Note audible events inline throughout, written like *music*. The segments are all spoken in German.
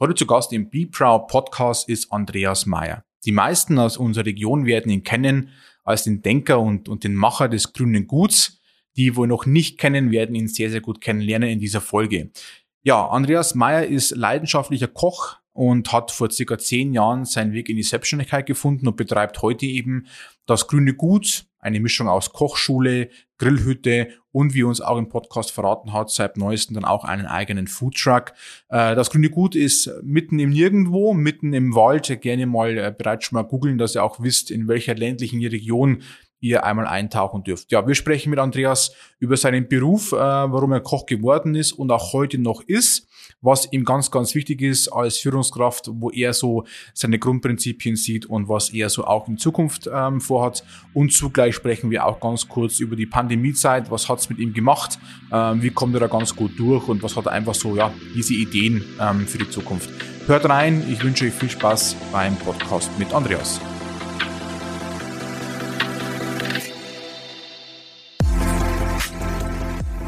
Heute zu Gast im Be Proud Podcast ist Andreas Meyer. Die meisten aus unserer Region werden ihn kennen als den Denker und, und den Macher des grünen Guts. Die wohl noch nicht kennen, werden ihn sehr, sehr gut kennenlernen in dieser Folge. Ja, Andreas Meyer ist leidenschaftlicher Koch und hat vor circa zehn Jahren seinen Weg in die Selbstständigkeit gefunden und betreibt heute eben das grüne Gut, eine Mischung aus Kochschule, Grillhütte und wie uns auch im Podcast verraten hat, seit neuestem dann auch einen eigenen Foodtruck. Äh, das grüne Gut ist mitten im Nirgendwo, mitten im Wald. Gerne mal äh, bereits schon mal googeln, dass ihr auch wisst, in welcher ländlichen Region ihr einmal eintauchen dürft. Ja, wir sprechen mit Andreas über seinen Beruf, äh, warum er Koch geworden ist und auch heute noch ist, was ihm ganz, ganz wichtig ist als Führungskraft, wo er so seine Grundprinzipien sieht und was er so auch in Zukunft ähm, vorhat. Und zugleich sprechen wir auch ganz kurz über die Pandemiezeit, was hat's mit ihm gemacht, ähm, wie kommt er da ganz gut durch und was hat er einfach so, ja, diese Ideen ähm, für die Zukunft. Hört rein, ich wünsche euch viel Spaß beim Podcast mit Andreas.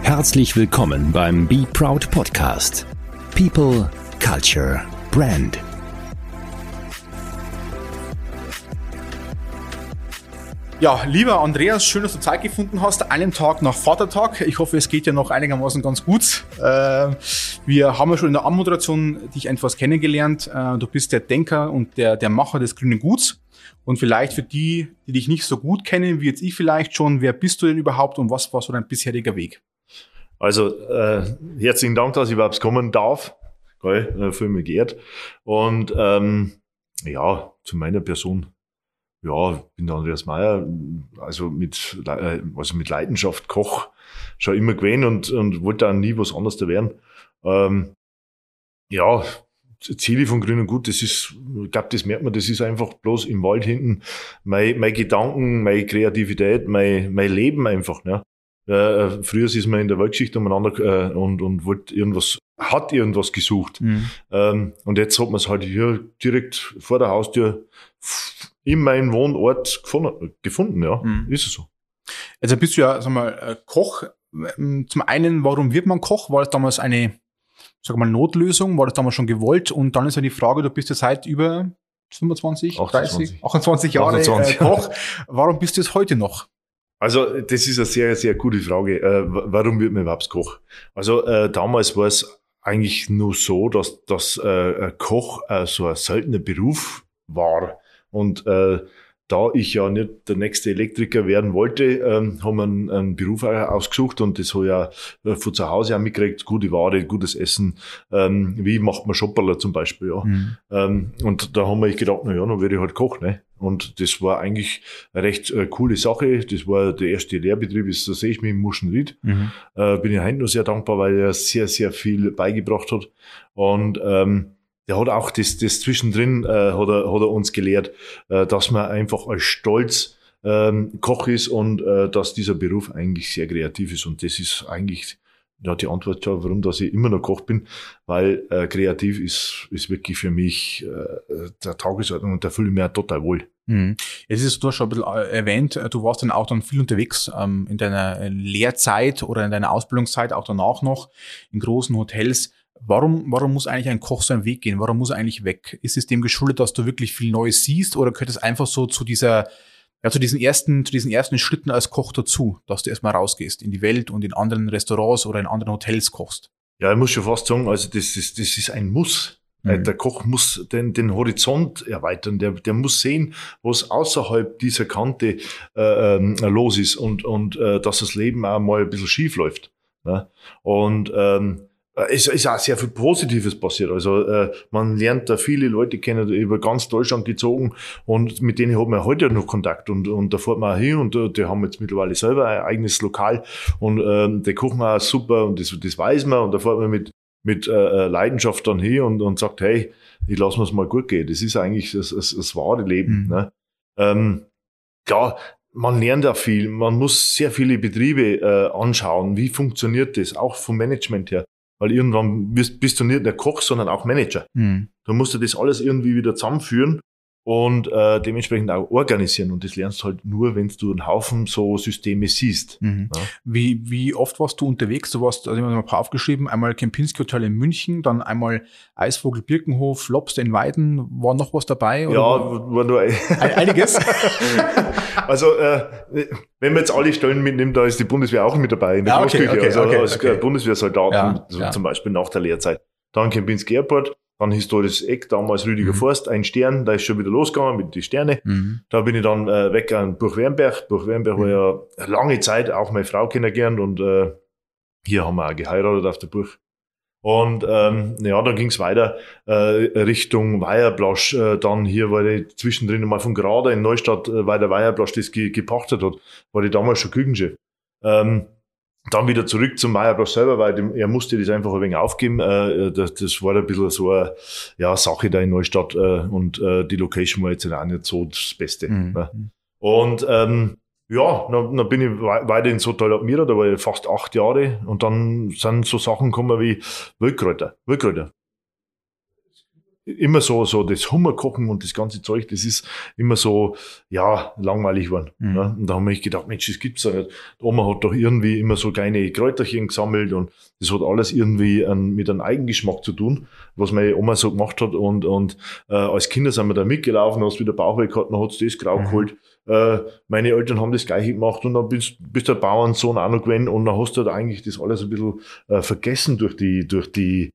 Herzlich willkommen beim Be Proud Podcast. People, Culture, Brand. Ja, lieber Andreas, schön, dass du Zeit gefunden hast. Einen Tag nach Vatertag. Ich hoffe, es geht ja noch einigermaßen ganz gut. Äh, wir haben ja schon in der Anmoderation dich etwas kennengelernt. Äh, du bist der Denker und der, der Macher des grünen Guts. Und vielleicht für die, die dich nicht so gut kennen, wie jetzt ich vielleicht schon, wer bist du denn überhaupt und was war so dein bisheriger Weg? Also äh, herzlichen Dank, dass ich überhaupt kommen darf. Geil, äh, fühle mich geehrt. Und ähm, ja, zu meiner Person. Ja, bin der Andreas Meyer, also mit, äh, also mit Leidenschaft Koch, schon immer gewesen und, und wollte auch nie was anderes da werden. Ähm, ja, Ziele von Grün und Gut, das ist, ich glaube, das merkt man, das ist einfach bloß im Wald hinten mein, mein Gedanken, meine Kreativität, mein, mein Leben einfach. Ne? Äh, früher ist man in der Weltgeschichte umeinander äh, und, und wollte irgendwas, hat irgendwas gesucht. Mhm. Ähm, und jetzt hat man es halt hier direkt vor der Haustür in meinem Wohnort gefunden, gefunden ja. Mhm. Ist es so. Also bist du ja, sag mal, äh, Koch. Ähm, zum einen, warum wird man Koch? War das damals eine, sag mal, Notlösung? War das damals schon gewollt? Und dann ist ja die Frage, du bist ja seit über 25, 28. 30, 28 Jahre 28. Äh, Koch. Warum bist du es heute noch? Also das ist eine sehr, sehr gute Frage. Äh, warum wird man überhaupt Koch? Also äh, damals war es eigentlich nur so, dass, dass äh, Koch äh, so ein seltener Beruf war. Und äh, da ich ja nicht der nächste Elektriker werden wollte, ähm, haben wir einen, einen Beruf ausgesucht und das habe ich ja äh, von zu Hause auch mitgekriegt, gute Ware, gutes Essen, ähm, wie macht man Schopperler zum Beispiel, ja. Mhm. Ähm, und da haben wir gedacht, na ja, dann werde ich halt Koch, ne. Und das war eigentlich eine recht äh, coole Sache. Das war der erste Lehrbetrieb, ist, da sehe ich mich im Muschenried. Mhm. Äh, bin ich heute noch sehr dankbar, weil er sehr, sehr viel beigebracht hat. Und ähm, der hat auch das, das zwischendrin, äh, hat, er, hat er uns gelehrt, äh, dass man einfach als Stolz ähm, Koch ist und äh, dass dieser Beruf eigentlich sehr kreativ ist. Und das ist eigentlich ja, die Antwort schon, warum dass ich immer noch Koch bin, weil äh, kreativ ist, ist wirklich für mich äh, der Tagesordnung und da fühle ich mich total wohl. Mhm. Es ist, du hast schon ein bisschen äh, erwähnt, äh, du warst dann auch dann viel unterwegs ähm, in deiner Lehrzeit oder in deiner Ausbildungszeit, auch danach noch in großen Hotels. Warum, warum muss eigentlich ein Koch seinen Weg gehen? Warum muss er eigentlich weg? Ist es dem geschuldet, dass du wirklich viel Neues siehst oder gehört es einfach so zu dieser, ja, zu diesen ersten, zu diesen ersten Schritten als Koch dazu, dass du erstmal rausgehst in die Welt und in anderen Restaurants oder in anderen Hotels kochst? Ja, ich muss schon fast sagen, also das ist, das ist ein Muss. Äh, mhm. Der Koch muss den, den Horizont erweitern, der, der muss sehen, was außerhalb dieser Kante äh, ähm, los ist und, und äh, dass das Leben auch mal ein bisschen schief läuft. Ne? Und ähm, äh, es ist auch sehr viel Positives passiert. Also äh, man lernt da viele Leute kennen, über ganz Deutschland gezogen und mit denen hat man heute noch Kontakt und, und da fährt man auch hin und uh, die haben jetzt mittlerweile selber ein eigenes Lokal und ähm, die kochen auch super und das, das weiß man und da fährt man mit, mit äh, Leidenschaft dann hin und, und sagt, hey, ich lasse mir es mal gut gehen. Das ist eigentlich das, das, das wahre Leben. Mhm. Ne? Ähm, ja, man lernt da viel, man muss sehr viele Betriebe äh, anschauen, wie funktioniert das, auch vom Management her. Weil irgendwann bist, bist du nicht der Koch, sondern auch Manager. Mhm. Da musst du das alles irgendwie wieder zusammenführen. Und äh, dementsprechend auch organisieren. Und das lernst du halt nur, wenn du einen Haufen so Systeme siehst. Mhm. Ja. Wie, wie oft warst du unterwegs? Du warst, also ich habe mal ein paar aufgeschrieben, einmal Kempinski Hotel in München, dann einmal Eisvogel Birkenhof, Lobster in Weiden. War noch was dabei? Ja, war nur ein *laughs* einiges. *laughs* also äh, wenn man jetzt alle Stellen mitnimmt, da ist die Bundeswehr auch mit dabei in der ja, okay, okay, also okay, als okay. Bundeswehrsoldaten, Ja, so ja. zum Beispiel nach der Lehrzeit. Dann Kempinski Airport, dann historisches Eck, damals Rüdiger Mhm. Forst, ein Stern, da ist schon wieder losgegangen mit den Sterne. Mhm. Da bin ich dann äh, weg an Burg-Wernberg. Burg-Wernberg war ja lange Zeit auch meine Frau kennengelernt und äh, hier haben wir auch geheiratet auf der Burg. Und ähm, ja, dann ging's weiter äh, Richtung Weierblasch. Äh, dann hier war ich zwischendrin mal von Grader in Neustadt, äh, weil der Weierblasch das ge gepachtet hat, war ich damals schon Küchenchef. Ähm, dann wieder zurück zum Weierblasch selber, weil dem, er musste das einfach ein wenig aufgeben. Äh, das, das war ein bisschen so eine ja, Sache da in Neustadt äh, und äh, die Location war jetzt auch nicht so das Beste. Mhm. Ne? Und ähm, ja, dann, dann bin ich wei- weiter ins Hotel Admira, da war ich fast acht Jahre und dann sind so Sachen gekommen wie Wildkräuter. Wildkräuter. Immer so, so das Hummerkochen und das ganze Zeug, das ist immer so, ja, langweilig geworden. Mhm. Ne? Und da haben wir gedacht, Mensch, das gibt's doch nicht. Die Oma hat doch irgendwie immer so kleine Kräuterchen gesammelt und das hat alles irgendwie an, mit einem Eigengeschmack zu tun, was meine Oma so gemacht hat. Und, und äh, als Kinder sind wir da mitgelaufen, hast wieder Bauchweh gehabt, dann hat's das Grau Mhm. geholt. Äh, meine Eltern haben das gleiche gemacht und dann bist, bist der Bauernsohn auch noch gewesen und dann hast du da eigentlich das alles ein bisschen äh, vergessen durch die, durch die,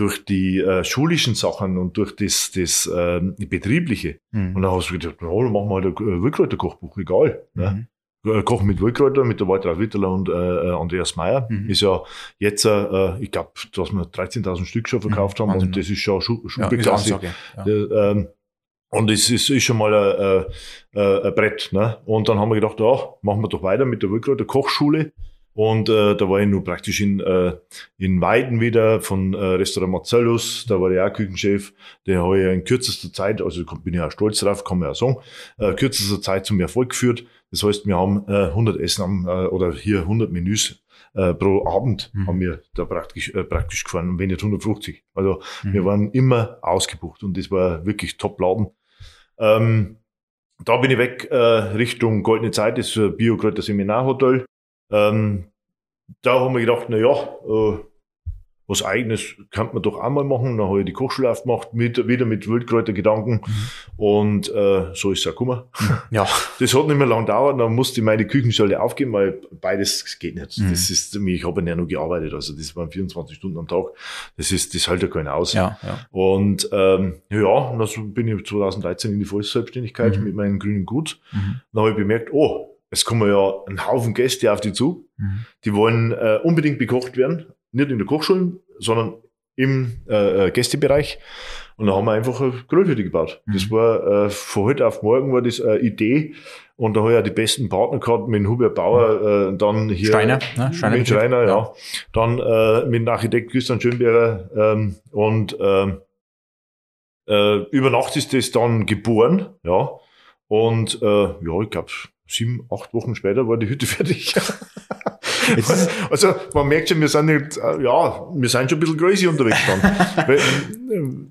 durch die äh, schulischen Sachen und durch das, das ähm, Betriebliche. Und Mhm. dann hast du gedacht, ja, dann machen wir halt ein äh, Wildkräuterkochbuch, egal. Ne? Mhm. Äh, Kochen mit Wildkräuter, mit der Walter Witterler und äh, äh, Andreas Meyer. Mhm. Ist ja jetzt, äh, ich glaube, dass wir 13.000 Stück schon verkauft Mhm, haben Wahnsinn, und das ist schon Schu Ja, Schulbeklasse. Ja. Äh, ähm, und es ist, ist schon mal ein, ein, ein Brett. Ne? Und dann haben wir gedacht, ja, machen wir doch weiter mit der Wildkräuter Kochschule. Und äh, da war ich nur praktisch in, äh, in Weiden wieder von äh, Restaurant Marcellus, da war ich auch Küchenchef. Der habe ich in kürzester Zeit, also bin ich auch stolz drauf, kann man ja sagen, äh, kürzester Zeit zum Erfolg geführt. Das heißt, wir haben äh, 100 Essen am, äh, oder hier 100 Menüs äh, pro Abend Mhm. haben wir da praktisch, äh, praktisch gefahren, und wenn nicht 150. Also Mhm. wir waren immer ausgebucht und das war wirklich Top-Laden. Ähm, da bin ich weg äh, Richtung Goldene Zeit, das Biokräuter Seminarhotel. Ähm, da haben wir gedacht, na ja, äh, was Eigenes kann man doch auch mal machen. Dann habe ich die Kochschule aufgemacht, mit, wieder mit Wildkräutergedanken. Und äh, so ist es auch gekommen. Ja. *laughs* Das hat nicht mehr lang gedauert, dann musste ich meine Küchenschule aufgeben, weil beides geht nicht. Mhm. Das ist, ich habe ja nur gearbeitet, also das waren 24 Stunden am Tag. Das ist, das hält ja keiner aus. Ja, ja. Und ähm, ja, dann bin ich 2013 in die Vollselbstständigkeit Mhm. mit meinem grünen Gut. Mhm. Dann habe ich bemerkt, oh, es kommen ja ein Haufen Gäste auf die zu. Mhm. Die wollen äh, unbedingt bekocht werden. Nicht in der Kochschule, sondern im äh, äh, Gästebereich. Und da haben wir einfach eine Grillhütte gebaut. Mhm. Das war äh, von heute auf morgen war das eine Idee. Und da habe ich auch die besten Partner gehabt mit Hubert Bauer, äh, dann hier Steiner, ne? Steiner mit. Schreiner, ja. Ja. Dann äh, mit dem Architekt Christian Schönberger ähm, und ähm, äh, über Nacht ist das dann geboren, ja. Und äh, ja, ich glaube, sieben, acht Wochen später war die Hütte *laughs* fertig. Also man merkt schon, wir sind nicht, äh, ja, wir sind schon ein bisschen crazy unterwegs dann. *laughs* Weil,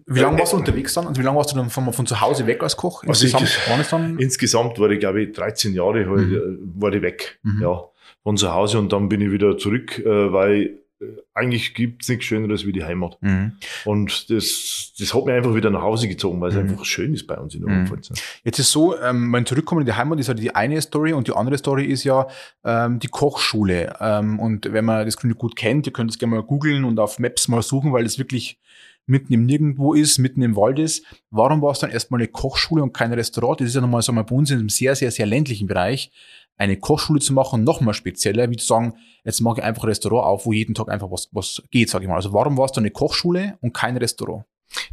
Wie lange äh, warst du unterwegs dann? Also wie lange warst du dann von, von zu Hause weg als Koch? Also ich- Insgesamt? Insgesamt war ich, glaube ich, 13 Jahre halt, Mhm. äh, war ich weg, Mhm. ja, von zu Hause und dann bin ich wieder zurück, weil äh, eigentlich gibt's nichts Schöneres wie die Heimat. Mhm. Und das, das hat mich einfach wieder nach Hause gezogen, weil es Mhm. einfach schön ist bei uns in der Mhm. Oberpfalz. Jetzt ist so, ähm, mein Zurückkommen in die Heimat ist halt die eine Story und die andere Story ist ja ähm, die Kochschule. Ähm, und wenn man das Grüne gut kennt, ihr könnt es gerne mal googeln und auf Maps mal suchen, weil es wirklich mitten im Nirgendwo ist, mitten im Wald ist. Warum war es dann erstmal eine Kochschule und kein Restaurant? Das ist ja nochmal so mal bei uns in einem sehr, sehr, sehr ländlichen Bereich, eine Kochschule zu machen, nochmal spezieller, wie zu sagen, jetzt mache ich einfach ein Restaurant auf, wo jeden Tag einfach was, was geht, sage ich mal. Also warum war es dann eine Kochschule und kein Restaurant?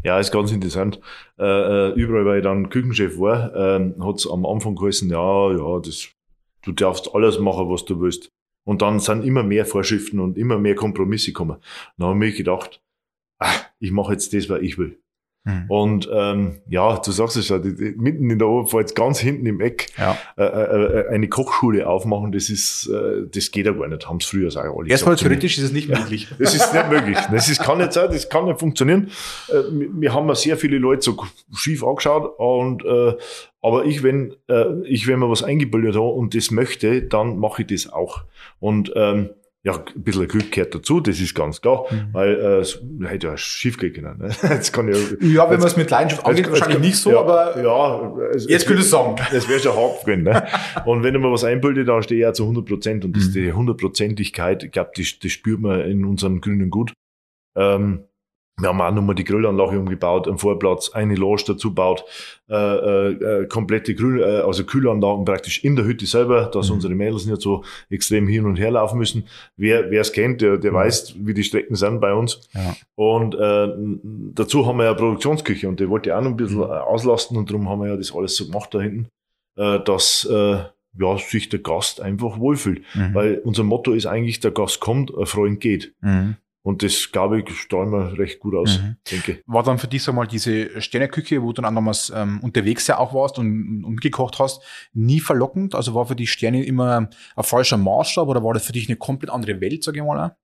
Ja, ist ganz interessant. Äh, äh, überall, weil ich dann Küchenchef war, ähm, hat es am Anfang geheißen, ja, ja, das, du darfst alles machen, was du willst. Und dann sind immer mehr Vorschriften und immer mehr Kompromisse gekommen. Dann habe ich mir gedacht, ah, ich mache jetzt das, was ich will. Mhm. Und ähm, ja, du sagst es ja, die, die, mitten in der Oberpfalz, ganz hinten im Eck, ja. äh, äh, äh eine Kochschule aufmachen, das ist, äh, das geht ja gar nicht, haben es früher auch alle Erstmal theoretisch ist es nicht möglich. *laughs* das ist nicht möglich. Das ist, kann nicht sein, das kann nicht funktionieren. Äh, wir haben ja sehr viele Leute so schief angeschaut und äh, aber ich, wenn äh, ich, wenn mir was eingebildet habe und das möchte, dann mache ich das auch. Und ähm, ja, ein bisschen Glück gehört dazu, das ist ganz klar, mhm. weil äh, es hätte ja schief gehen können. Ne? *laughs* Jetzt kann ja, ja, wenn man es mit Leidenschaft angeht, wahrscheinlich nicht so, ja, aber ja, es, jetzt könnte ich sagen. Das wäre schon hart gewesen. Ne? Und wenn ich mir was einbilde, dann stehe ich ja zu 100 Prozent und das, mhm. die Hundertprozentigkeit, ich glaube, das, das spürt man in unserem grünen Gut. Ähm, wir haben auch nochmal die Grillanlage umgebaut, einen Vorplatz, eine Lounge dazu baut, äh, äh, äh, komplette Grün, äh, also Kühlanlagen praktisch in der Hütte selber, dass mhm. unsere Mädels nicht so extrem hin und her laufen müssen. Wer es kennt, der, der mhm. weiß, wie die Strecken sind bei uns. Ja. Und äh, dazu haben wir ja eine Produktionsküche und die wollte ich auch noch ein bisschen mhm. auslasten und darum haben wir ja das alles so gemacht da hinten, äh, dass äh, ja, sich der Gast einfach wohlfühlt. Mhm. Weil unser Motto ist eigentlich, der Gast kommt, ein Freund geht. Mhm. Und das, glaube ich, strahlen wir recht gut aus, mhm. denke War dann für dich so mal diese Sterneküche, wo du dann nochmals ähm, unterwegs ja auch warst und, und gekocht hast, nie verlockend? Also war für die Sterne immer ein falscher Maßstab oder war das für dich eine komplett andere Welt, sage ich mal?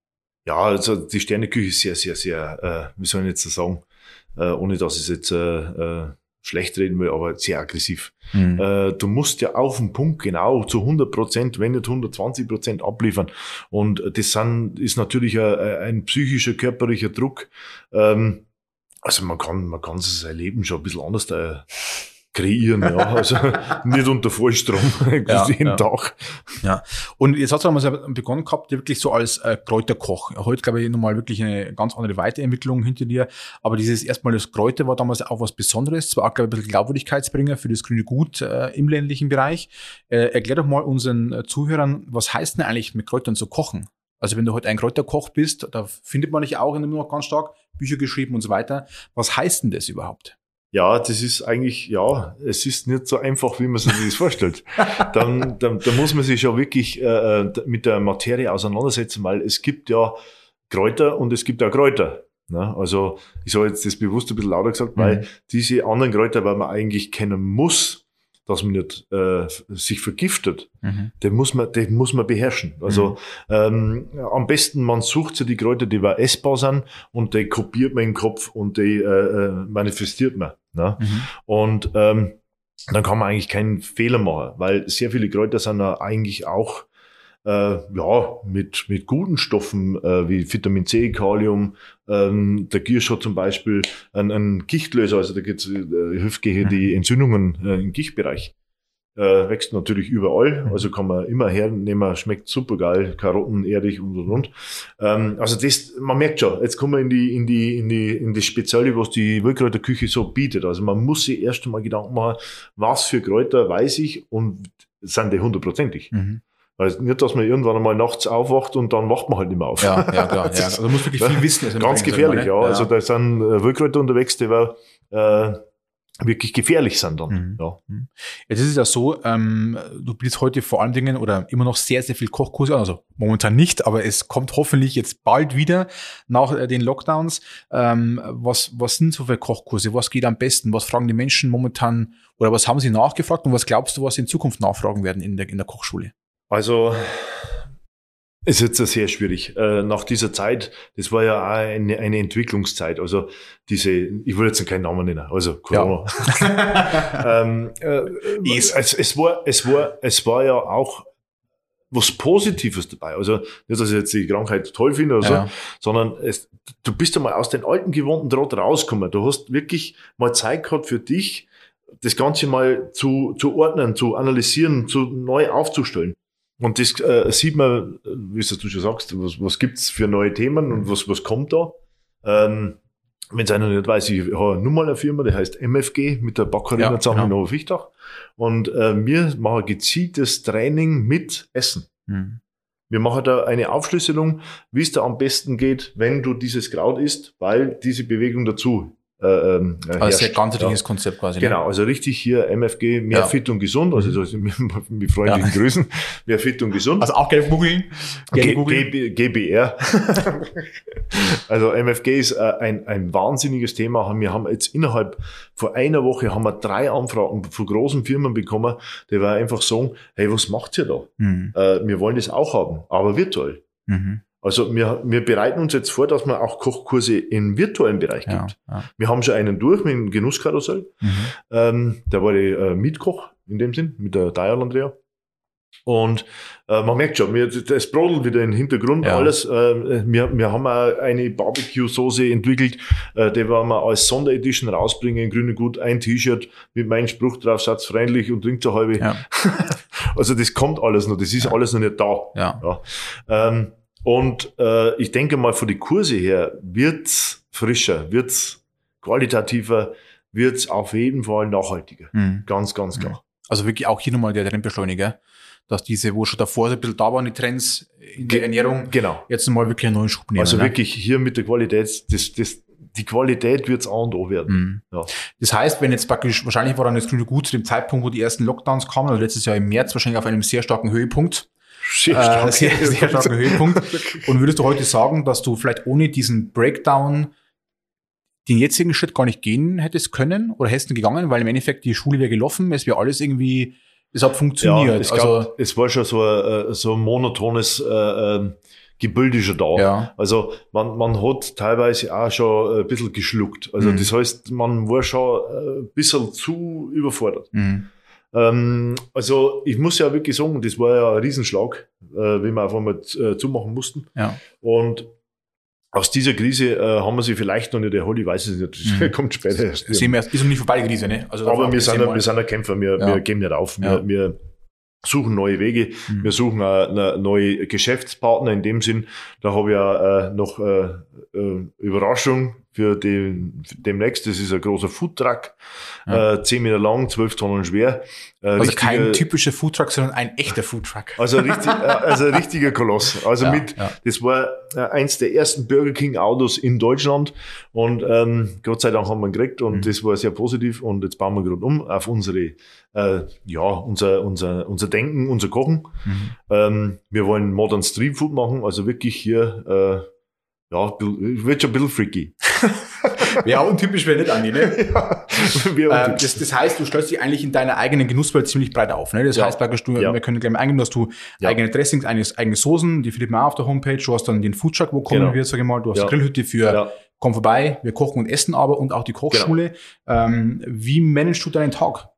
Ja, also die Sterneküche ist sehr, sehr, sehr, äh, wie soll ich jetzt sagen, äh, ohne dass es jetzt äh, äh, schlecht reden will, aber sehr aggressiv. Mhm. Äh, du musst ja auf den Punkt genau zu 100 Prozent, wenn nicht 120 Prozent abliefern. Und das sind, ist natürlich ein, ein psychischer, körperlicher Druck. Ähm, also man kann, man kann sein Leben schon ein bisschen anders äh, kreieren, ja. *laughs* Also nicht unter Vollstrom *laughs* ja, jeden ja. Tag. Ja. Und jetzt hast du einmal begonnen gehabt, wirklich so als äh, Kräuterkoch. Heute, glaube ich, nochmal wirklich eine ganz andere Weiterentwicklung hinter dir. Aber dieses erstmal das Kräuter war damals auch was Besonderes. Zwar auch, glaube ich, ein bisschen Glaubwürdigkeitsbringer für das grüne Gut äh, im ländlichen Bereich. Äh, erklär doch mal unseren äh, Zuhörern, was heißt denn eigentlich mit Kräutern zu kochen? Also wenn du heute ein Kräuterkoch bist, da findet man dich auch immer noch ganz stark, Bücher geschrieben und so weiter. Was heißt denn das überhaupt? Ja, das ist eigentlich, ja, es ist nicht so einfach, wie man sich das vorstellt. *laughs* Dann, dann, dann muss man sich ja wirklich äh, mit der Materie auseinandersetzen, weil es gibt ja Kräuter und es gibt auch Kräuter. Ne? Also ich sage jetzt das bewusst ein bisschen lauter gesagt, mhm. weil diese anderen Kräuter, weil man eigentlich kennen muss, dass man nicht äh, sich vergiftet, mhm. den muss man, den muss man beherrschen. Also mhm. ähm, am besten man sucht sich die Kräuter, die war essbar sind und die kopiert man im Kopf und die äh, äh, manifestiert man. Ne? Mhm. Und ähm, dann kann man eigentlich keinen Fehler machen, weil sehr viele Kräuter sind ja eigentlich auch äh, ja, mit, mit guten Stoffen äh, wie Vitamin C, Kalium, ähm, der Gierschott zum Beispiel, ein, ein Gichtlöser, also da geht's, äh, hilft gegen die mhm. Entzündungen äh, im Gichtbereich. Äh, wächst natürlich überall, mhm. also kann man immer hernehmen, schmeckt super geil, Karotten, erdig und und und. Ähm, also das, man merkt schon, jetzt kommen wir in die, in die, in die, in das Spezielle, was die Wildkräuterküche so bietet. Also man muss sich erst einmal Gedanken machen, was für Kräuter weiß ich und sind die hundertprozentig. Mhm. Weil nicht, dass man irgendwann einmal nachts aufwacht und dann wacht man halt nicht mehr auf. Ja, ja klar. *laughs* ja. Also man muss wirklich viel wissen. Also ganz gefährlich, ja. ja. Also da sind äh, Wildkräuter unterwegs, die war, äh, wirklich gefährlich sind dann. Mhm. Ja. Mhm. Jetzt ist es ja so, ähm, du bietest heute vor allen Dingen oder immer noch sehr, sehr viel Kochkurse an, also momentan nicht, aber es kommt hoffentlich jetzt bald wieder nach äh, den Lockdowns. Ähm, was, was sind so für Kochkurse? Was geht am besten? Was fragen die Menschen momentan oder was haben sie nachgefragt und was glaubst du, was sie in Zukunft nachfragen werden in der, in der Kochschule? Also ist jetzt sehr schwierig. Äh, nach dieser Zeit, das war ja auch eine, eine Entwicklungszeit. Also diese, ich will jetzt keinen Namen nennen, also Corona. Ja. *laughs* ähm, äh, es, es, war, es, war, es war ja auch was Positives dabei. Also nicht, dass ich jetzt die Krankheit toll finde oder ja. so, sondern es, du bist ja mal aus den alten gewohnten Draht rausgekommen. Du hast wirklich mal Zeit gehabt für dich, das Ganze mal zu, zu ordnen, zu analysieren, zu neu aufzustellen. Und das äh, sieht man, wie du schon sagst, was, was gibt's für neue Themen und was, was kommt da. Ähm, Wenn es einer nicht weiß, ich habe nur mal eine Firma, die heißt MFG mit der Backerin ja, zusammen genau. in Oberfichtach. Und äh, wir machen gezieltes Training mit Essen. Mhm. Wir machen da eine Aufschlüsselung, wie es da am besten geht, wenn du dieses Kraut isst, weil diese Bewegung dazu äh, ähm, also sehr ganzheitliches Ja. Konzept quasi. ne? Genau, also richtig hier MFG, mehr Ja. fit und gesund, also das, mit freundlichen Ja. Grüßen, mehr fit und gesund. Also auch gerne googeln. GBR. also MFG ist äh, ein, ein wahnsinniges Thema. Wir haben jetzt innerhalb vor einer Woche haben wir drei Anfragen von großen Firmen bekommen, die wir einfach sagen, hey, was macht ihr da? Mhm. Äh, wir wollen das auch haben, aber virtuell. Mhm. Also wir, wir bereiten uns jetzt vor, dass man auch Kochkurse im virtuellen Bereich Ja, gibt. ja. Wir haben schon einen durch mit dem Genusskarussell. Mhm. Ähm, der war die äh, Mietkoch in dem Sinn, mit der Dial Andrea. Und äh, man merkt schon, wir, das brodelt wieder im Hintergrund Ja. alles. Äh, wir, wir haben auch eine Barbecue-Soße entwickelt, äh, die werden wir als Sonderedition rausbringen, in grüne Gut, ein T-Shirt mit meinem Spruch drauf, Satz freundlich und trinkt eine halbe. Ja. *laughs* Also das kommt alles noch, das ist alles noch nicht da. Ja. Ja. Ähm, und äh, ich denke mal, von den Kurse her wird's frischer, wird's qualitativer, wird's auf jeden Fall nachhaltiger. Mhm. Ganz, ganz klar. Also wirklich auch hier nochmal der Trendbeschleuniger, dass diese, wo schon davor so ein bisschen da waren, die Trends in der Ge- Ernährung, Genau. jetzt nochmal wirklich einen neuen Schub nehmen. Also ne? wirklich hier mit der Qualität, das, das, die Qualität wird's A und O werden. Mhm. Ja. Das heißt, wenn jetzt praktisch, wahrscheinlich war dann das Grüne Gut zu dem Zeitpunkt, wo die ersten Lockdowns kamen, also letztes Jahr im März wahrscheinlich auf einem sehr starken Höhepunkt, Sehr äh, sehr, sehr *laughs* starken Höhepunkt. Und würdest du heute sagen, dass du vielleicht ohne diesen Breakdown den jetzigen Schritt gar nicht gehen hättest können oder hättest du gegangen, weil im Endeffekt die Schule wäre gelaufen, es wäre alles irgendwie, es hat funktioniert. Ja, es, also, gab, es war schon so ein, äh, so ein monotones äh, ähm, Gebilde schon da. ja. Also man, man hat teilweise auch schon ein bisschen geschluckt. Also Mhm. das heißt, man war schon äh, ein bisschen zu überfordert. Mhm. Ähm, also ich muss ja wirklich sagen, das war ja ein Riesenschlag, äh, wie wir auf einmal äh, zumachen mussten. Ja. Und aus dieser Krise äh, haben wir sie vielleicht noch nicht erholt, ich weiß es nicht, das Mhm. *laughs* kommt später erst. Sehen wir, ist noch nicht vorbei, die Krise, ne? Also Aber wir sind, wir sind ja Kämpfer, wir, Ja. wir geben nicht auf. Wir, Ja. wir suchen neue Wege, Mhm. wir suchen äh, eine neue Geschäftspartner in dem Sinn. Da habe ich ja äh, noch äh, äh, Überraschung für den für demnächst. Das ist ein großer Foodtruck, Ja. äh, 10 Meter lang, 12 Tonnen schwer. Äh, Also kein typischer Foodtruck, sondern ein echter Foodtruck. also richtig, äh, also ein *laughs* richtiger Koloss. Also Ja, mit, ja. das war äh, eins der ersten Burger King Autos in Deutschland und ähm, Gott sei Dank haben wir ihn gekriegt und Mhm. das war sehr positiv und jetzt bauen wir gerade um auf unsere, äh, ja, unser, unser, unser Denken, unser Kochen. Mhm. Ähm, wir wollen Modern Street Food machen, also wirklich hier, äh, ja, wird schon ein bisschen freaky. *laughs* Ja, untypisch wäre nicht, Andi, ne? *laughs* ja, Ähm, das, das heißt, du stellst dich eigentlich in deiner eigenen Genusswelt ziemlich breit auf. Ne? Das Ja. heißt praktisch, du, Ja. wir können gleich mal eingehen, dass du eigene Dressings, eigene, eigene Soßen, die findet man auch auf der Homepage. Du hast dann den Foodtruck, wo kommen Genau. wir, sag ich mal. Du hast Ja. Grillhütte für komm vorbei, wir kochen und essen aber und auch die Kochschule. Ähm, wie managst du deinen Tag?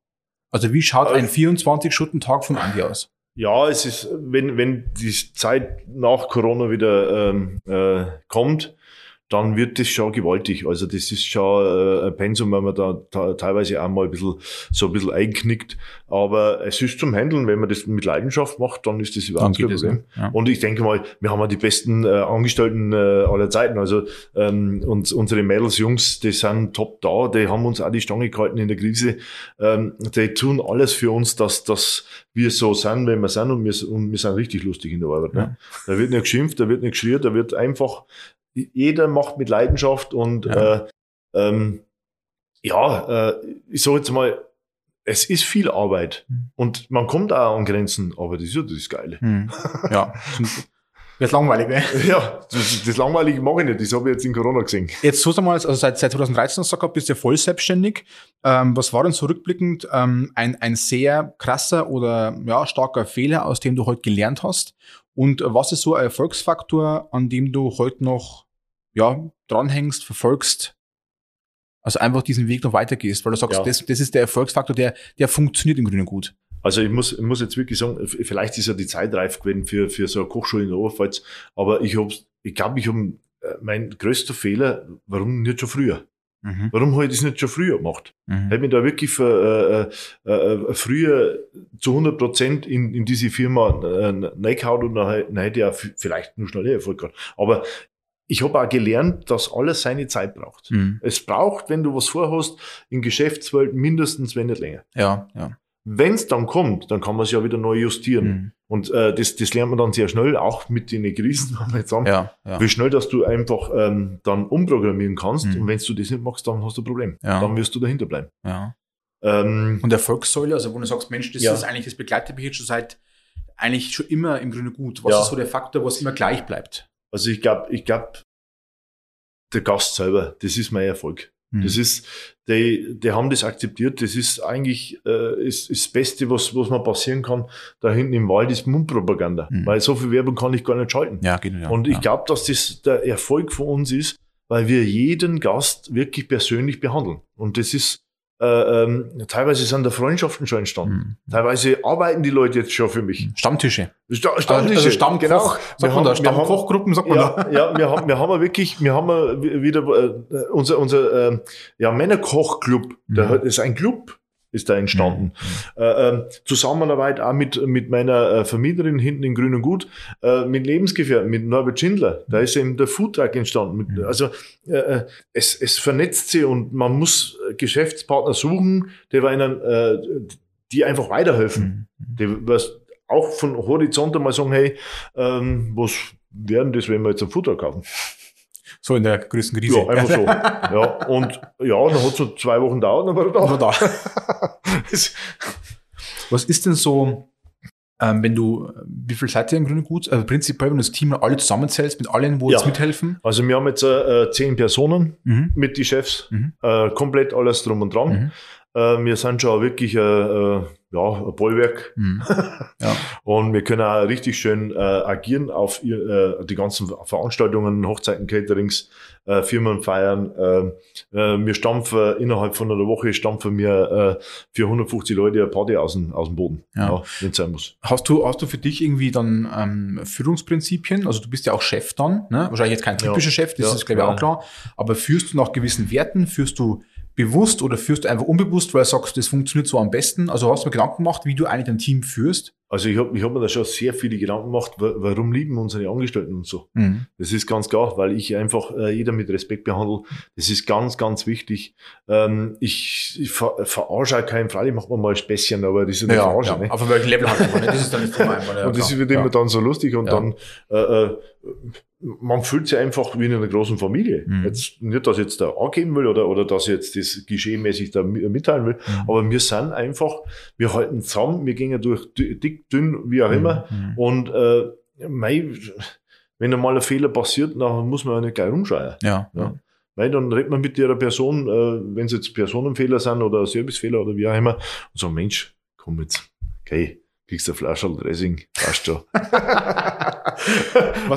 Also wie schaut Also- ein 24-Stunden-Tag von Andi aus? Ja, es ist, wenn, wenn die Zeit nach Corona wieder ähm, äh, kommt, dann wird das schon gewaltig. Also das ist schon äh, ein Pensum, wenn man da, teilweise auch mal ein bisschen, so ein bisschen einknickt. Aber es ist zum Handeln, wenn man das mit Leidenschaft macht, dann ist das überhaupt kein es, Problem. Ja. Und ich denke mal, wir haben ja die besten äh, Angestellten äh, aller Zeiten. Also ähm, und unsere Mädels, Jungs, die sind top da, die haben uns auch die Stange gehalten in der Krise. Ähm, die tun alles für uns, dass, dass wir so sind, wenn wir sind und wir, und wir sind richtig lustig in der Arbeit. Ne? Da wird nicht geschimpft, da wird nicht geschrien, da wird einfach, jeder macht mit Leidenschaft und Ja. äh, ähm, ja, äh, ich sage jetzt mal, es ist viel Arbeit Mhm. und man kommt auch an Grenzen, aber das ist ja das Geile. Hm. Ja, wird langweilig, ne? *laughs* Ja, das, das Langweilige mache ich nicht. Das habe ich jetzt in Corona gesehen. Jetzt so einmal, also seit, seit 2013 hast du gesagt, bist du ja voll selbstständig. Ähm, was war denn so rückblickend ähm, ein, ein sehr krasser oder ja, starker Fehler, aus dem du heute gelernt hast? Und was ist so ein Erfolgsfaktor, an dem du heute noch ja, dranhängst, verfolgst? Also einfach diesen Weg noch weitergehst, weil du sagst, Ja. das, das ist der Erfolgsfaktor, der, der funktioniert im Grünen gut. Also ich muss, ich muss jetzt wirklich sagen, vielleicht ist ja die Zeit reif gewesen für, für so eine Kochschule in der Oberpfalz, aber ich hab's, ich glaube, ich habe mein größter Fehler, warum nicht schon früher? Mhm. Warum habe ich das nicht schon früher gemacht? Mhm. Hätte mich da wirklich für, äh, äh, äh, früher zu 100 Prozent in, in diese Firma äh, reingehauen und dann, hätte- dann hätte ich auch vielleicht nur schneller Erfolg gehabt. Aber ich habe auch gelernt, dass alles seine Zeit braucht. Mhm. Es braucht, wenn du was vorhast, in Geschäftswelt mindestens, wenn nicht länger. Ja, ja. Wenn es dann kommt, dann kann man es ja wieder neu justieren. Mhm. Und äh, das, das lernt man dann sehr schnell, auch mit den Krisen, *laughs* wenn wir jetzt haben, Ja, ja. wie schnell, dass du einfach ähm, dann umprogrammieren kannst. Mhm. Und wenn du das nicht machst, dann hast du ein Problem. Ja. Dann wirst du dahinter bleiben. ja. Ähm, Und Erfolgssäule, also wo du sagst, Mensch, das Ja. ist eigentlich, das begleitet mich jetzt schon seit, eigentlich schon immer im Grunde gut. Was Ja. ist so der Faktor, was immer gleich bleibt? Also ich glaube, ich glaube, der Gast selber, das ist mein Erfolg. Mhm. Das ist, die, die haben das akzeptiert. Das ist eigentlich äh, ist, ist das Beste, was, was mir passieren kann. Da hinten im Wald ist Mundpropaganda. Mhm. Weil so viel Werbung kann ich gar nicht schalten. ja, genau. Ja, Und ich ja. glaube, dass das der Erfolg von uns ist, weil wir jeden Gast wirklich persönlich behandeln. Und das ist, äh, ähm, teilweise sind da Freundschaften schon entstanden. Mhm. Teilweise arbeiten die Leute jetzt schon für mich. Stammtische. Sta Stammtische. Also Stammkoch, genau. sagt Wir man da, haben- haben- Stammkochgruppen, sagt man ja, da. *laughs* ja, wir haben, wir haben wirklich, wir haben wieder äh, unser, unser äh, ja, Männerkochclub, Mhm. hat, ist ein Club, ist da entstanden. Mhm. Äh, ähm, Zusammenarbeit auch mit, mit meiner äh, Vermieterin hinten in Grün und Gut, äh, mit Lebensgefährten, mit Norbert Schindler. Da ist eben der Foodtruck entstanden. Mhm. Also äh, äh, es, es vernetzt sie und man muss Geschäftspartner suchen, die, wir ihnen, äh, die einfach weiterhelfen. Mhm. Die was auch von Horizont einmal sagen, hey, ähm, was werden das, wenn wir jetzt einen Futter kaufen? So in der größten Krise. Ja, einfach so. ja, und ja, dann hat es so zwei Wochen gedauert, dann war er da. Da. *laughs* Was ist denn so, ähm, wenn du, wie viel seid ihr im Grunde gut? Also prinzipiell, wenn du das Team alle zusammenzählst, mit allen, wo Ja. jetzt mithelfen? Also wir haben jetzt äh, zehn Personen Mhm. mit die Chefs, Mhm. äh, komplett alles drum und dran. Mhm. Äh, wir sind schon wirklich äh, äh, ja, ein Bollwerk Mhm. Ja. *laughs* und wir können auch richtig schön äh, agieren auf ihr, äh, die ganzen Veranstaltungen, Hochzeiten, Caterings, äh, Firmenfeiern. Äh, äh, wir stampfen innerhalb von einer Woche stampfen wir äh, für 150 Leute eine Party aus dem, aus dem Boden, Ja. wenn es sein muss. Hast du, hast du für dich irgendwie dann ähm, Führungsprinzipien? Also du bist ja auch Chef dann, ne? wahrscheinlich jetzt kein Ja. typischer Chef, das Ja. ist glaube ich Ja. auch klar. Aber führst du nach gewissen Werten? Führst du bewusst oder führst du einfach unbewusst, weil du sagst, das funktioniert so am besten? Also hast du mir Gedanken gemacht, wie du eigentlich dein Team führst? Also ich habe ich hab mir da schon sehr viele Gedanken gemacht, wa- warum lieben unsere Angestellten und so. Mhm. Das ist ganz klar, weil ich einfach äh, jeder mit Respekt behandle. Das ist ganz, ganz wichtig. Ähm, ich ich ver verarsche auch keinen, freilich macht man mal ein Späßchen, aber das ist eine Ja, Verarsche. ja. ne? auf welchem Level halt einfach, ne? Das ist dann nicht immer *laughs* einfach. Ja, und das klar. wird ja. immer dann so lustig und Ja. dann äh, äh, man fühlt sich einfach wie in einer großen Familie. Mhm. Jetzt nicht, dass ich jetzt da angeben will oder, oder dass ich jetzt das geschehmäßig da mi- mitteilen will, Mhm. aber wir sind einfach, wir halten zusammen, wir gehen ja durch dick, dünn, wie auch immer. Mhm. Und äh, mei, wenn einmal ein Fehler passiert, dann muss man ja nicht gleich rumschreien. Ja, ja. Ja. Weil dann redet man mit ihrer Person, äh, wenn es jetzt Personenfehler sind oder Servicefehler oder wie auch immer, und so, Mensch, komm jetzt, okay, kriegst du eine Flasche Dressing, passt schon. *laughs* Was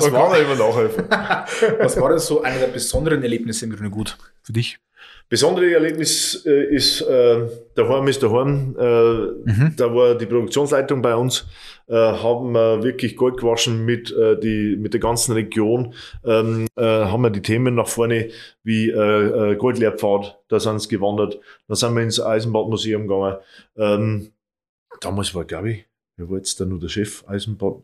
Man war- kann ja immer nachhelfen. *laughs* Was war denn so einer der besonderen Erlebnisse im Grunde gut für dich? Besondere Erlebnis äh, ist, äh, daheim ist daheim, äh, Mhm. da war die Produktionsleitung bei uns, äh, haben wir wirklich Gold gewaschen mit, äh, die, mit der ganzen Region, ähm, äh, haben wir die Themen nach vorne wie äh, äh, Goldlehrpfad, da sind sie gewandert, da sind wir ins Eisenbahnmuseum gegangen. Ähm, damals war, glaube ich, wer war jetzt da nur der Chef Eisenbahn?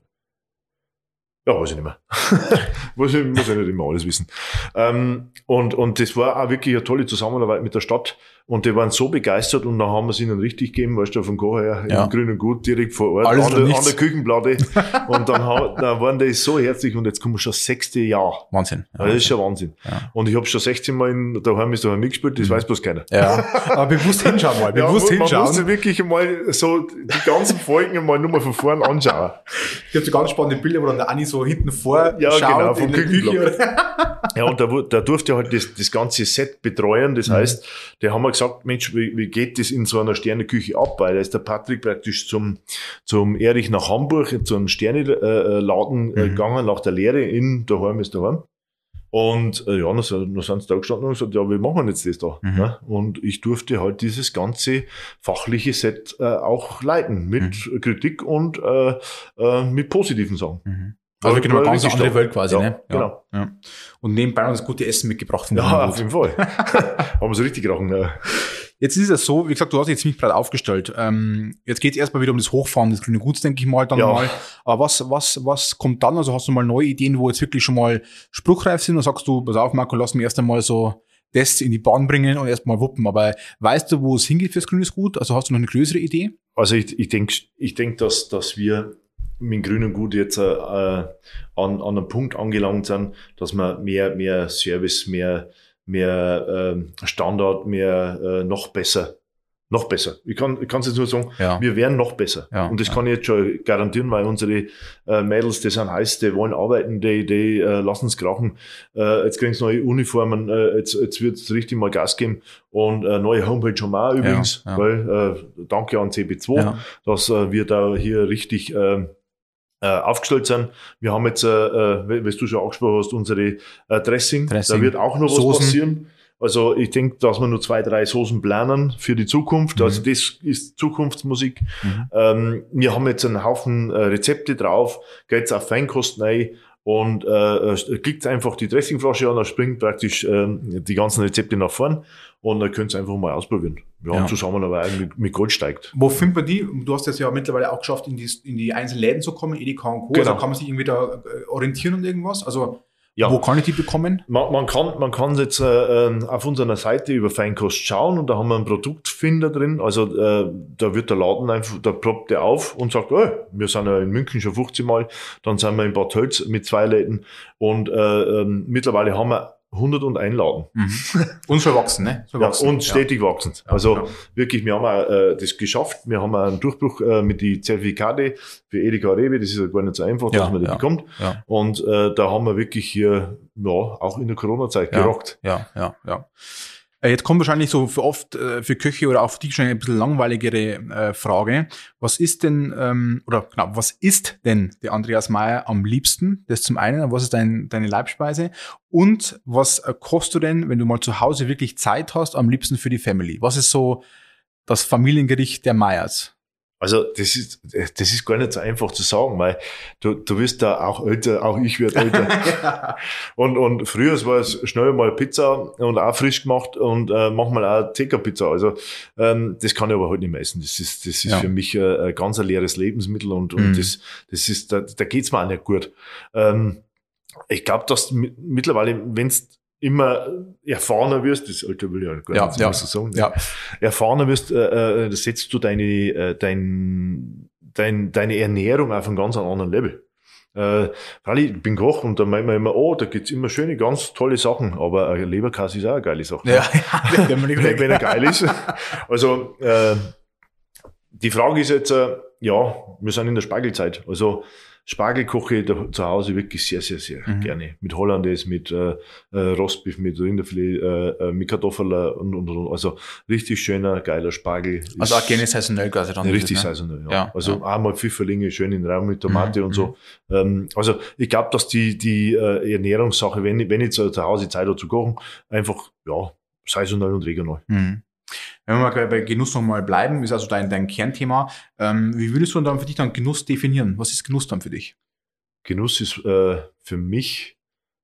Ja, weiß ich nicht mehr. *laughs* muss, ich, muss ich nicht immer alles wissen. Ähm, und, und das war auch wirklich eine tolle Zusammenarbeit mit der Stadt. Und die waren so begeistert und dann haben wir es ihnen richtig gegeben, weißt du, vom Kocher her, Ja. im grünen Gut, direkt vor Ort, Alles an, der, an der Küchenplatte. *laughs* und dann, ha- dann waren die so herzlich und jetzt kommen wir schon das sechste Jahr. Wahnsinn. Ja, das ist schon Wahnsinn. Ja. Und ich habe schon 16 Mal in daheim ist daheim mitgespielt, das Mhm. weiß bloß keiner. ja. Aber bewusst hinschauen mal. *laughs* Ja, Bewusst man hinschauen. musste wirklich mal so die ganzen Folgen mal nur mal von vorn anschauen. Ich habe so ganz spannende Bilder, wo dann der Anni so hinten vor Ja, schaut genau, vom Küchenblock. Küche. Ja, und da, da durfte er halt das, das ganze Set betreuen. Das Mhm. heißt, der haben wir gesagt, Mensch, wie, wie geht das in so einer Sterneküche ab? Weil da ist der Patrick praktisch zum, zum Erich nach Hamburg, zu einem Sterneladen äh, Mhm. gegangen, nach der Lehre in daheim ist daheim. Und äh, ja, dann, sind- dann sind sie da gestanden und gesagt, ja, wie machen wir jetzt das da? Mhm. Ne? Und ich durfte halt dieses ganze fachliche Set äh, auch leiten, mit Mhm. Kritik und äh, äh, mit positiven Sachen. Also genau, War eine ganz richtig andere. Welt quasi, Ja, ne? genau. Ja. Und nebenbei noch das gute Essen mitgebracht von Ja, auf jeden Fall. *laughs* haben wir so richtig gerochen. Ja. Jetzt ist es so, wie gesagt, du hast dich ziemlich breit aufgestellt. Ähm, jetzt geht es erstmal wieder um das Hochfahren des grünen Guts, denke ich mal, dann Ja. mal. Aber was, was, was kommt dann? Also hast du mal neue Ideen, wo jetzt wirklich schon mal spruchreif sind und sagst du, pass auf, Marco, lass mich erst einmal so das in die Bahn bringen und erstmal wuppen. Aber weißt du, wo es hingeht fürs grünes Gut? Also hast du noch eine größere Idee? Also ich, ich denke, ich denk, dass, dass wir mit dem grünen Gut jetzt äh, an, an einem Punkt angelangt sind, dass wir mehr, mehr Service, mehr, mehr äh, Standard, mehr äh, noch besser noch besser. Ich kann ich kann es jetzt nur sagen, ja. wir werden noch besser. Ja, und das ja. kann ich jetzt schon garantieren, weil unsere äh, Mädels, die sind heiß, die wollen arbeiten, die, die äh, lassen es krachen. Äh, jetzt kriegen sie neue Uniformen, äh, jetzt, jetzt wird es richtig mal Gas geben. Und äh, neue Homepage schon mal übrigens, weil äh, danke an CB2, dass äh, wir da hier richtig äh, aufgestellt sind. Wir haben jetzt, äh, äh, wie du schon angesprochen hast, unsere äh, Dressing. Dressing. Da wird auch noch was Soßen. passieren. Also ich denke, dass wir nur zwei, drei Soßen planen für die Zukunft. Also mhm. Also das ist Zukunftsmusik. Mhm. Ähm, wir haben jetzt einen Haufen äh, Rezepte drauf, geht's auf Feinkost rein und äh, äh klickt einfach die Dressingflasche an, da springt praktisch äh, die ganzen Rezepte nach vorn und dann könnt ihr einfach mal ausprobieren. Wir ja. haben Zusammenarbeit mit, mit Gold steigt. Wo findet man die? Du hast es ja mittlerweile auch geschafft, in die, in die einzelnen Läden zu kommen, Edeka und Co. Genau. Also kann man sich irgendwie da äh, orientieren und irgendwas? Also ja. Wo kann ich die bekommen? Man, man kann, man kann jetzt äh, ähm, auf unserer Seite über Feinkost schauen und da haben wir einen Produktfinder drin. Also äh, da wird der Laden einfach, da ploppt der auf und sagt, oh, wir sind ja in München schon 15 Mal, dann sind wir in Bad Hölz mit zwei Läden und äh, äh, mittlerweile haben wir 100 einladen. Mhm. Und schon wachsen, ne? Wachsen. Ja, und stetig ja. wachsend. also ja. wirklich, wir haben auch, äh, das geschafft. Wir haben einen Durchbruch äh, mit die Zertifikate für Edeka Rewe. Das ist ja gar nicht so einfach, dass man das bekommt. Und äh, da haben wir wirklich hier, ja, auch in der Corona-Zeit gerockt. Ja, ja, ja. Äh, jetzt kommt wahrscheinlich so für oft äh, für Köche oder auch für dich schon ein bisschen langweiligere äh, Frage. Was ist denn, ähm, oder genau, was ist denn der Andreas Meyer am liebsten? Das zum einen, was ist dein, deine Leibspeise? Und was äh, kochst du denn, wenn du mal zu Hause wirklich Zeit hast, am liebsten für die Family? Was ist so das Familiengericht der Meyers? Also das ist, das ist gar nicht so einfach zu sagen, weil du, du wirst da auch älter, auch ich werde älter. *laughs* ja. und, und früher war es schnell mal Pizza und auch frisch gemacht und äh, manchmal auch TK-Pizza. Also ähm, das kann ich aber heute halt nicht mehr essen. Das ist, das ist ja. für mich äh, ein ganz leeres Lebensmittel und, und mhm. das, das ist, da, da geht's mir auch nicht gut. Ähm, ich glaube, dass mittlerweile, wenn's immer erfahrener wirst, das Alter will ich ja gar ja, nicht ja, so sagen, ja. erfahrener wirst, äh, äh, setzt du deine, äh, dein, dein, deine Ernährung auf einen ganz anderen Level. Äh, ich bin Koch und da meint man immer, oh, da gibt's immer schöne, ganz tolle Sachen, aber ein Leberkäse ist auch eine geile Sache. Ja, ja *laughs* wenn, wenn, wenn er geil ist. *laughs* Also äh, die Frage ist jetzt, äh, ja, wir sind in der Spargelzeit. Also Spargel koche ich da, zu Hause wirklich sehr, sehr, sehr mhm. gerne. Mit Hollandaise, mit äh, äh, Rostbeef, mit Rinderfilet, äh, äh, mit Kartoffeln und, und, und. Also richtig schöner, geiler Spargel. Also auch gerne saisonell quasi dann. Richtig ne? saisonell, ja. ja also ja. einmal Pfifferlinge schön in den Raum mit Tomate mhm. und so. Mhm. Ähm, also ich glaube, dass die, die äh, Ernährungssache, wenn ich, wenn ich zu, zu Hause Zeit habe zu kochen, einfach, ja, saisonal und regional. Mhm. Wenn wir mal bei Genuss nochmal bleiben, ist also dein, dein Kernthema. Ähm, wie würdest du dann für dich dann Genuss definieren? Was ist Genuss dann für dich? Genuss ist äh, für mich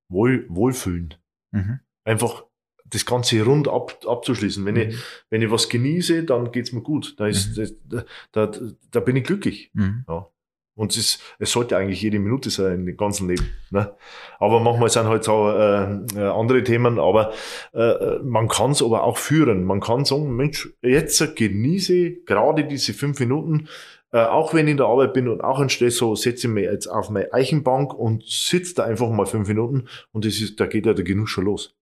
Wohl, Wohlfühlen. Mhm. Einfach das Ganze rund ab, abzuschließen. Wenn, mhm. ich, wenn ich was genieße, dann geht's mir gut. Da, ist, mhm. da, da, da bin ich glücklich. Mhm. Ja. Und es, ist, es sollte eigentlich jede Minute sein im ganzen Leben. Ne? Aber manchmal sind halt so äh, äh andere Themen, aber äh, man kann es aber auch führen. Man kann sagen, Mensch, jetzt genieße gerade diese fünf Minuten, äh, auch wenn ich in der Arbeit bin und auch ein Stress, so setze ich mich jetzt auf meine Eichenbank und sitze da einfach mal fünf Minuten und das ist, da geht ja der Genuss schon los.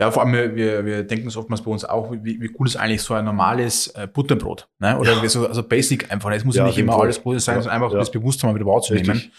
Ja, vor allem, wir, wir, denken es oftmals bei uns auch, wie, wie cool ist eigentlich so ein normales äh, Butterbrot, ne? Oder ja. so, also Basic einfach. Es muss ja, nicht immer Fall. alles Brot sein, ja. sondern einfach ja. das Bewusstsein mal wieder wahrzunehmen.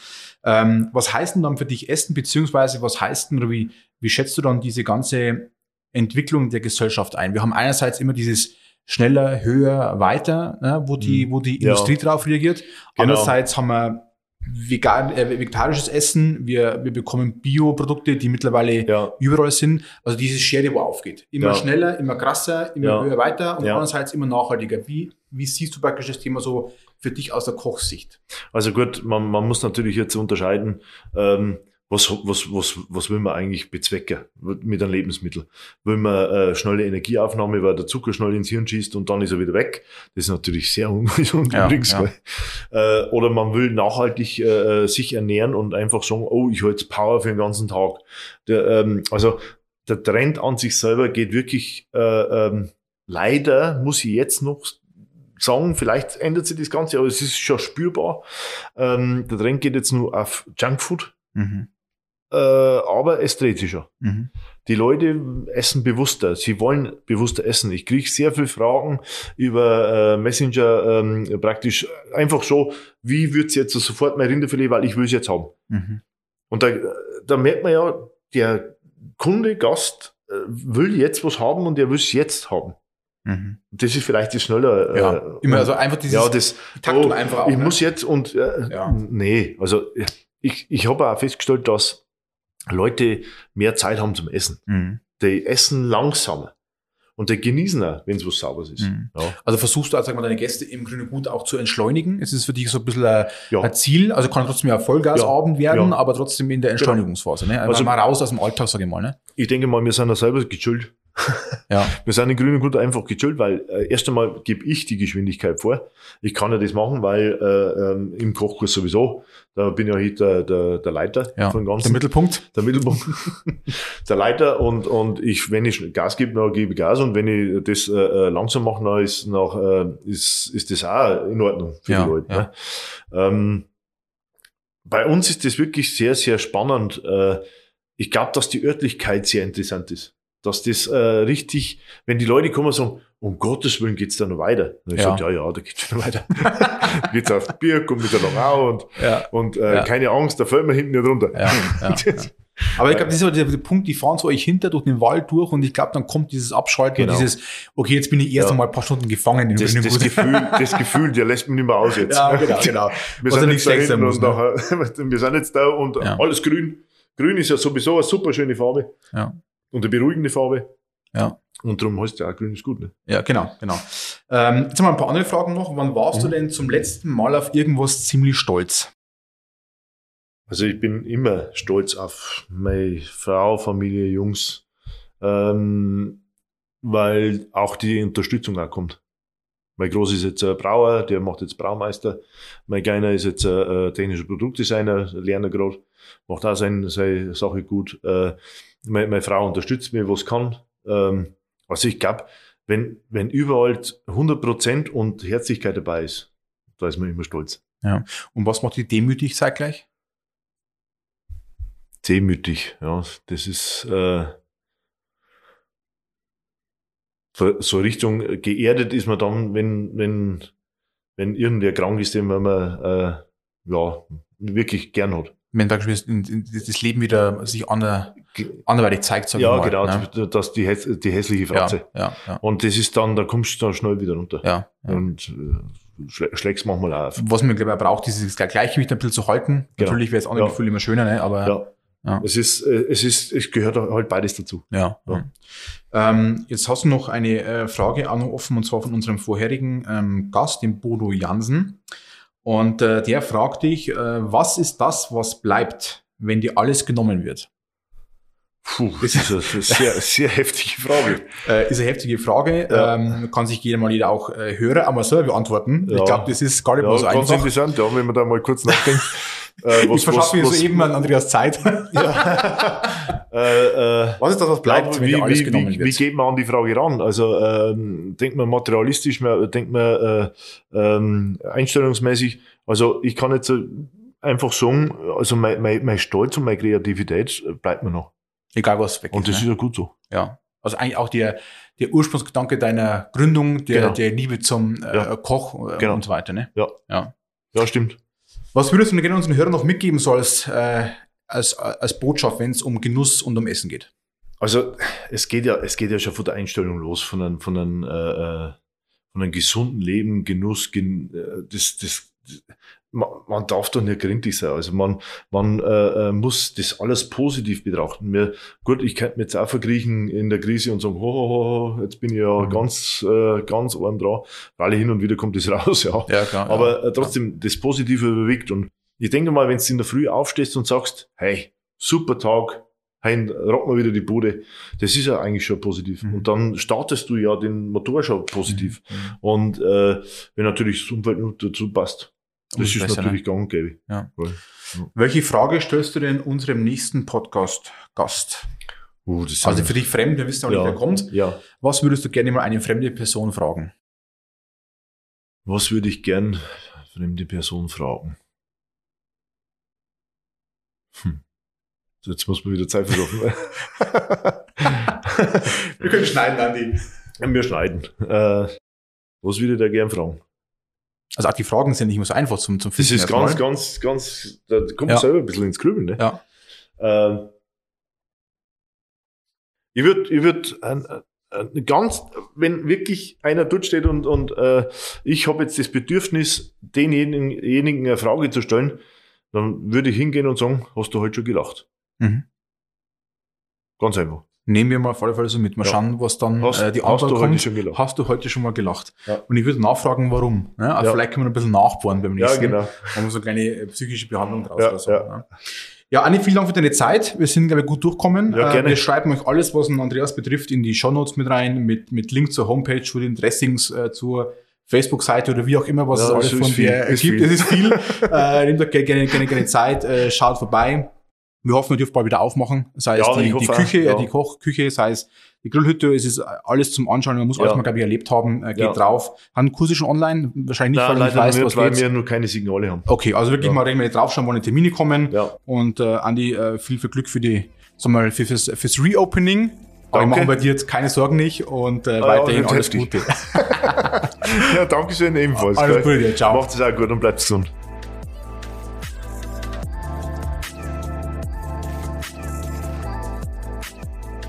Ähm, was heißt denn dann für dich Essen, beziehungsweise was heißt denn, oder wie, wie schätzt du dann diese ganze Entwicklung der Gesellschaft ein? Wir haben einerseits immer dieses schneller, höher, weiter, ne? wo die, mhm. wo die Industrie drauf reagiert. Genau. Andererseits haben wir vegan, äh, vegetarisches Essen, wir, wir bekommen Bioprodukte, die mittlerweile ja. überall sind. Also diese Schere, wo aufgeht. Immer ja. schneller, immer krasser, immer ja. höher weiter und andererseits immer nachhaltiger. Wie, wie siehst du praktisch das Thema so für dich aus der Kochsicht? Also gut, man, man muss natürlich jetzt unterscheiden, ähm, was, was, was, was will man eigentlich bezwecken mit einem Lebensmittel? Will man äh, schnelle Energieaufnahme, weil der Zucker schnell ins Hirn schießt und dann ist er wieder weg? Das ist natürlich sehr ungesund *laughs* ja, übrigens. Ja. Äh, oder man will nachhaltig äh, sich ernähren und einfach sagen, oh, ich halte Power für den ganzen Tag. Der, ähm, also der Trend an sich selber geht wirklich, äh, ähm, leider muss ich jetzt noch sagen, vielleicht ändert sich das Ganze, aber es ist schon spürbar. Ähm, der Trend geht jetzt nur auf Junkfood, Mhm. Äh, aber es dreht sich schon. Mhm. Die Leute essen bewusster. Sie wollen bewusster essen. Ich kriege sehr viele Fragen über äh, Messenger, ähm, praktisch einfach so, wie wird's jetzt sofort mein Rinderfilet, weil ich will es jetzt haben. Mhm. Und da, da merkt man ja, der Kunde, Gast äh, will jetzt was haben und er will es jetzt haben. Mhm. Das ist vielleicht das schneller. Ja, äh, immer also einfach dieses ja, das die Taktung oh, einfach auch. Ich ne? muss jetzt und äh, Ja. nee, also ich, ich habe auch festgestellt, dass Leute mehr Zeit haben zum Essen. Mhm. Die essen langsamer. Und die genießen auch, wenn es was Sauberes ist. Mhm. Ja. Also versuchst du, also, sag mal, deine Gäste im Grünen Gut auch zu entschleunigen? Es ist für dich so ein bisschen ein, Ja. ein Ziel, also kann trotzdem ja ein Vollgasabend werden, Ja. Genau. aber trotzdem in der Entschleunigungsphase. Ne? Also mal raus aus dem Alltag, sage ich mal. Ne? Ich denke mal, wir sind da selber gechillt. Ja. *laughs* Wir sind in Grünen Gut einfach gechillt, weil äh, erst einmal gebe ich die Geschwindigkeit vor. Ich kann ja das machen, weil äh, ähm, im Kochkurs sowieso, da bin ja heute der, der, der Leiter Ja. von Der ganzen. Mittelpunkt. der Mittelpunkt, *laughs* der Leiter und, und ich, wenn ich Gas gebe, dann gebe ich Gas und wenn ich das äh, äh, langsam mache, dann ist, nach, äh, ist, ist das auch in Ordnung für Ja, die Leute. ja. Ne? Ähm, bei uns ist das wirklich sehr, sehr spannend. Äh, ich glaube, dass die Örtlichkeit sehr interessant ist. Dass das äh, richtig, wenn die Leute kommen und sagen, um Gottes Willen geht's da noch weiter. Und ich Ja. sage, ja, ja, da geht's schon weiter. *laughs* geht's auf Birk und mit der Langau und, Ja. und äh, Ja. keine Angst, da fällt man hinten nicht runter. Ja, ja, *laughs* ja. Aber ich glaube, das ist so der, der Punkt, die fahren so euch hinter durch den Wald durch und ich glaube, dann kommt dieses Abschalten Genau. und dieses, okay, jetzt bin ich erst Ja. einmal ein paar Stunden gefangen in Das, das, Gut. Gefühl, *laughs* das Gefühl, der lässt mich nicht mehr aus jetzt. Ja, genau, genau. Wir sind, nicht jetzt da muss, und ne? nachher, wir sind jetzt da und Ja. alles grün. Grün ist ja sowieso eine super schöne Farbe. Ja. Und eine beruhigende Farbe. Ja. Und darum heißt ja auch grün ist gut. Ne? Ja, genau, genau. Ähm, jetzt haben wir ein paar andere Fragen noch. Wann warst du Mhm. denn zum letzten Mal auf irgendwas ziemlich stolz? Also ich bin immer stolz auf meine Frau, Familie, Jungs, ähm, weil auch die Unterstützung auch kommt. Mein Groß ist jetzt ein Brauer, der macht jetzt Braumeister. Mein Kleiner ist jetzt ein, äh, technischer Produktdesigner, lernt gerade, macht auch seine, seine Sache gut. Äh, meine, meine Frau unterstützt mich, was kann. Ähm, also ich glaube, wenn, wenn überall 100% und Herzlichkeit dabei ist, da ist man immer stolz. Und was macht dich demütig zeitgleich? demütig. Ja, das ist äh, so- so Richtung geerdet ist man dann, wenn wenn wenn irgendwer krank ist, den man äh, ja wirklich gern hat. Wenn in- das Leben wieder sich ander, anderweitig zeigt, sag ja, ich mal. genau, Ne? das die häss- die hässliche Ja, Fratze. ja, ja, Und das ist dann, da kommst du dann schnell wieder runter. ja, ja. Und äh, schlä schlägst manchmal auf. Was man, glaube ich, auch braucht, ist dieses Gleichgewicht ein bisschen zu halten. Genau. Natürlich wäre das andere Ja. Gefühl immer schöner, ne? aber Ja. Ja. Es ist, äh, es ist, es gehört halt beides dazu. Ja. Ja. Ähm, jetzt hast du noch eine äh, Frage auch noch offen und zwar von unserem vorherigen ähm, Gast, dem Bodo Jansen. Und äh, der fragt dich, äh, was ist das, was bleibt, wenn dir alles genommen wird? Puh, *laughs* das ist eine sehr, sehr heftige Frage. *laughs* Äh, ist eine heftige Frage. Ja. Ähm, kann sich jeder mal jeder auch äh, Hörer einmal selber beantworten. Ich Ja. glaube, das ist gar nicht Ja, mal so ganz einfach. interessant, ja, wenn man da mal kurz nachdenkt. *laughs* äh, ich verschaffe mir soeben an Andreas Zeit. *laughs* *laughs* äh, äh, Was ist das, was bleibt, Ja, wenn wie, dir alles wie, genommen wie, wird? wie geht man an die Frage ran? Also ähm, denkt man materialistisch, denkt man äh, ähm, einstellungsmäßig. Also ich kann jetzt so einfach sagen, also mein, mein, mein Stolz und meine Kreativität äh, bleibt mir noch. Egal was weg Und das ist. ist Ne? ja gut so. Ja. Also eigentlich auch der, der Ursprungsgedanke deiner Gründung, der, Genau. der Liebe zum äh, Ja. Koch äh, Genau. und so weiter. Ne? Ja. ja. Ja, stimmt. Was würdest du denn gerne unseren Hörern noch mitgeben so als, äh, als, als Botschaft, wenn es um Genuss und um Essen geht? Also es geht ja, es geht ja schon von der Einstellung los, von einem, von einem, äh, äh, von einem gesunden Leben, Genuss, gen, äh, das, das, man, man darf doch nicht gründlich sein. Also man, man äh, äh, muss das alles positiv betrachten. Mir, gut, ich könnte mir jetzt auch verkriechen in der Krise und sagen, ho, ho, ho, jetzt bin ich ja Mhm. ganz, äh, ganz arm dran, weil hin und wieder kommt das *laughs* raus, ja. Ja, klar. Aber äh, trotzdem, das Positive überwiegt. Und ich denke mal, wenn du in der Früh aufstehst und sagst, hey, super Tag, hey, rock mal wieder die Bude, das ist ja eigentlich schon positiv. Mhm. Und dann startest du ja den Motor schon positiv. Mhm. Und äh, wenn natürlich das Umfeld dazu passt, das ist besser, natürlich gang und gäbe. Ja. Weil, Welche Frage stellst du denn unserem nächsten Podcast-Gast? Uh, Also für dich fremd, wir wissen auch nicht, Ja. wer kommt. ja. Was würdest du gerne mal eine fremde Person fragen? Was würde ich gern fremde Person fragen? Hm. Jetzt muss man wieder Zeit verschaffen. *laughs* Wir können schneiden, Andi. Wir schneiden. Äh, was würde ich da gern fragen? Also auch die Fragen sind nicht immer so einfach zum, zum Das Finden ist ganz, ganz, ganz, da kommt man Ja. selber ein bisschen ins Grübeln. Ne? Ja. Ähm, ich würde, ich würd, ein, ein ganz, wenn wirklich einer dort steht und, und äh, ich habe jetzt das Bedürfnis, denjenigen eine Frage zu stellen, dann würde ich hingehen und sagen, hast du heute schon gelacht? Mhm. Ganz einfach. Nehmen wir mal auf alle Fälle so mit. Mal Ja. schauen, was dann Hast, äh, die Antwort du heute kommt. schon gelacht? Hast du heute schon mal gelacht? Ja. Und ich würde nachfragen, warum. Ne? Also Ja. Vielleicht können wir ein bisschen nachbohren beim Ja, nächsten. genau. Haben wir so eine kleine äh, psychische Behandlung draus Ja, oder so. ja. Ne? Ja, Anni, vielen Dank für deine Zeit. Wir sind, glaube ich, gut durchgekommen. Ja, Äh, gerne. Wir schreiben euch alles, was den Andreas betrifft, in die Shownotes mit rein, mit, mit Link zur Homepage, zu den Dressings, äh, zur Facebook-Seite oder wie auch immer, was Ja, es alles von dir äh, gibt. Es ist viel. *laughs* äh, nehmt euch gerne, gerne, gerne Zeit, äh, schaut vorbei. Wir hoffen, wir dürfen bald wieder aufmachen. Sei es Ja, die, ich die Küche, ja. äh, die Kochküche, sei es die Grillhütte, es ist alles zum Anschauen. Man muss Ja. alles mal, glaube ich, erlebt haben. Äh, geht Ja. drauf. Haben Kurse schon online? Wahrscheinlich nicht, Nein, weil ich leider weiß, nicht, was weil wir nur keine Signale haben. Okay, also wirklich Ja. mal regelmäßig draufschauen, wann die Termine kommen. Ja. Und äh, Andi, äh, viel, viel Glück für die, sag mal, für, fürs, fürs Reopening. Aber wir Danke. machen bei dir jetzt keine Sorgen nicht und äh, ja, weiterhin wird alles. Gute. *laughs* ja, danke schön ebenfalls. Alles? Gute ciao. Macht es auch gut und bleibt gesund.